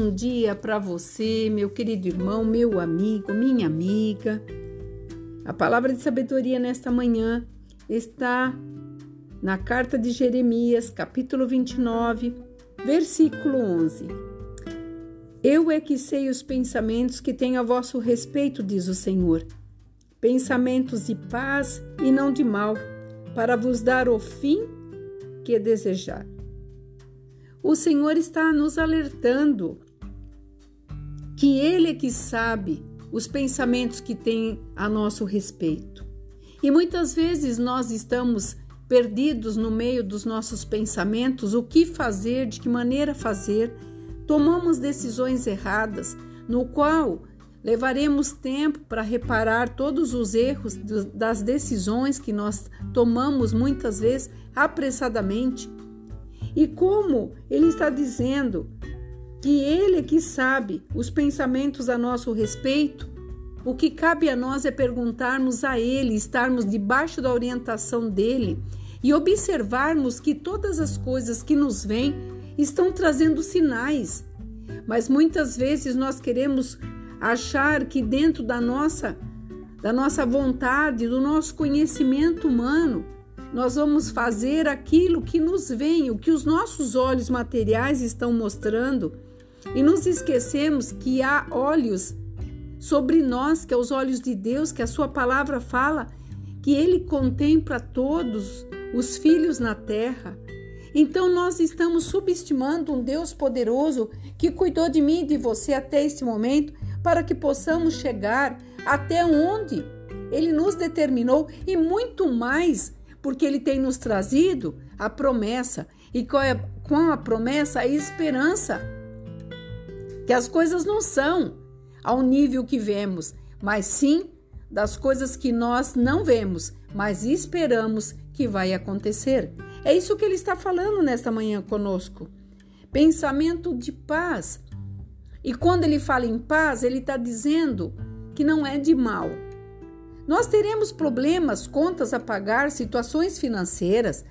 bom dia para você, meu querido irmão, meu amigo, minha amiga. A palavra de sabedoria nesta manhã está na carta de Jeremias, capítulo 29, versículo 11. Eu é que sei os pensamentos que tenho a vosso respeito, diz o Senhor. Pensamentos de paz e não de mal, para vos dar o fim que desejar. O Senhor está nos alertando que Ele é que sabe os pensamentos que tem a nosso respeito. E muitas vezes nós estamos perdidos no meio dos nossos pensamentos, o que fazer, de que maneira fazer, tomamos decisões erradas, no qual levaremos tempo para reparar todos os erros das decisões que nós tomamos muitas vezes apressadamente e como ele está dizendo que ele é que sabe os pensamentos a nosso respeito, o que cabe a nós é perguntarmos a ele, estarmos debaixo da orientação dele e observarmos que todas as coisas que nos vêm estão trazendo sinais. Mas muitas vezes nós queremos achar que dentro da nossa da nossa vontade, do nosso conhecimento humano, nós vamos fazer aquilo que nos vem, o que os nossos olhos materiais estão mostrando, e nos esquecemos que há olhos sobre nós, que é os olhos de Deus, que a sua palavra fala, que ele contempla todos os filhos na terra. Então nós estamos subestimando um Deus poderoso que cuidou de mim e de você até este momento, para que possamos chegar até onde ele nos determinou e muito mais porque ele tem nos trazido a promessa. E com a promessa, a esperança. Que as coisas não são ao nível que vemos, mas sim das coisas que nós não vemos, mas esperamos que vai acontecer. É isso que ele está falando nesta manhã conosco. Pensamento de paz. E quando ele fala em paz, ele está dizendo que não é de mal, nós teremos problemas, contas a pagar, situações financeiras,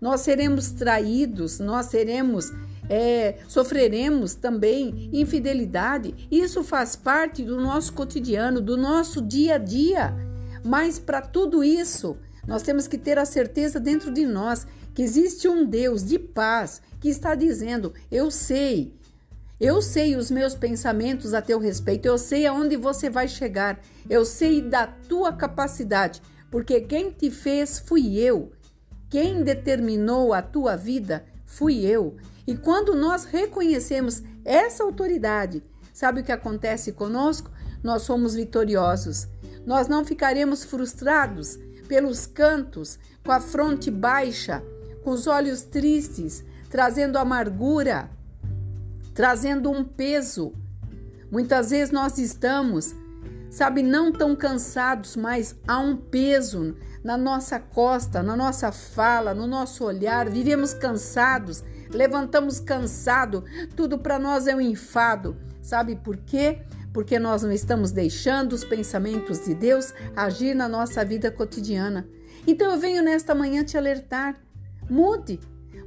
nós seremos traídos, nós seremos, é, sofreremos também infidelidade. Isso faz parte do nosso cotidiano, do nosso dia a dia. Mas para tudo isso, nós temos que ter a certeza dentro de nós que existe um Deus de paz que está dizendo: Eu sei, eu sei os meus pensamentos a teu respeito, eu sei aonde você vai chegar, eu sei da tua capacidade, porque quem te fez fui eu. Quem determinou a tua vida fui eu. E quando nós reconhecemos essa autoridade, sabe o que acontece conosco? Nós somos vitoriosos. Nós não ficaremos frustrados pelos cantos, com a fronte baixa, com os olhos tristes, trazendo amargura trazendo um peso. Muitas vezes nós estamos, sabe, não tão cansados, mas há um peso na nossa costa, na nossa fala, no nosso olhar. Vivemos cansados, levantamos cansado, tudo para nós é um enfado. Sabe por quê? Porque nós não estamos deixando os pensamentos de Deus agir na nossa vida cotidiana. Então eu venho nesta manhã te alertar. Mude,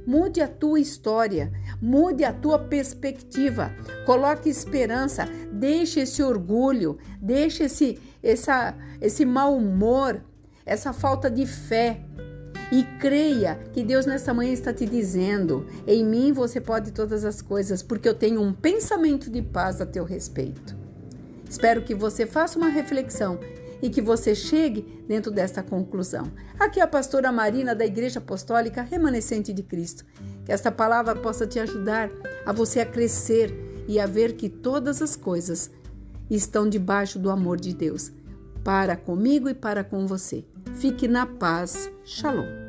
Mude a tua história, mude a tua perspectiva, coloque esperança, deixe esse orgulho, deixe esse, essa, esse mau humor, essa falta de fé. E creia que Deus nessa manhã está te dizendo: em mim você pode todas as coisas, porque eu tenho um pensamento de paz a teu respeito. Espero que você faça uma reflexão e que você chegue dentro desta conclusão. Aqui é a pastora Marina da Igreja Apostólica Remanescente de Cristo. Que esta palavra possa te ajudar a você a crescer e a ver que todas as coisas estão debaixo do amor de Deus, para comigo e para com você. Fique na paz. Shalom.